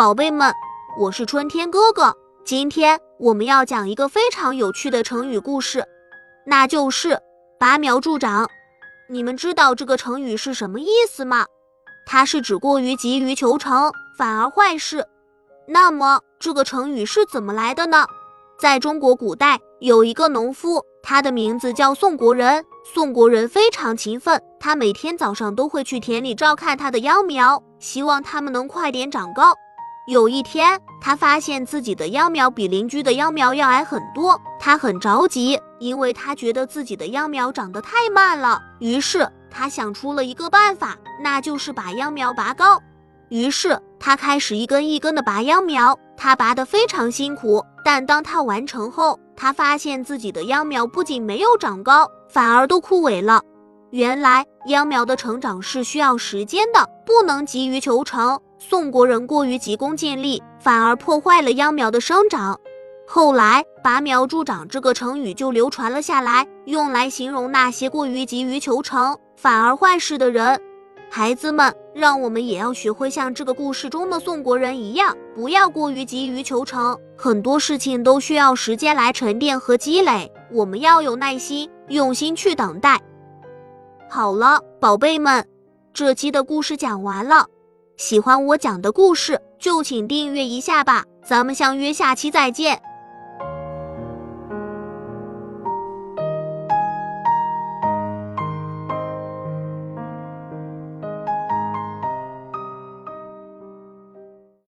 宝贝们，我是春天哥哥。今天我们要讲一个非常有趣的成语故事，那就是“拔苗助长”。你们知道这个成语是什么意思吗？它是指过于急于求成，反而坏事。那么这个成语是怎么来的呢？在中国古代，有一个农夫，他的名字叫宋国人。宋国人非常勤奋，他每天早上都会去田里照看他的秧苗，希望他们能快点长高。有一天，他发现自己的秧苗比邻居的秧苗要矮很多，他很着急，因为他觉得自己的秧苗长得太慢了。于是他想出了一个办法，那就是把秧苗拔高。于是他开始一根一根的拔秧苗，他拔得非常辛苦，但当他完成后，他发现自己的秧苗不仅没有长高，反而都枯萎了。原来秧苗的成长是需要时间的，不能急于求成。宋国人过于急功近利，反而破坏了秧苗的生长。后来“拔苗助长”这个成语就流传了下来，用来形容那些过于急于求成，反而坏事的人。孩子们，让我们也要学会像这个故事中的宋国人一样，不要过于急于求成。很多事情都需要时间来沉淀和积累，我们要有耐心，用心去等待。好了，宝贝们，这期的故事讲完了。喜欢我讲的故事，就请订阅一下吧。咱们相约下期再见。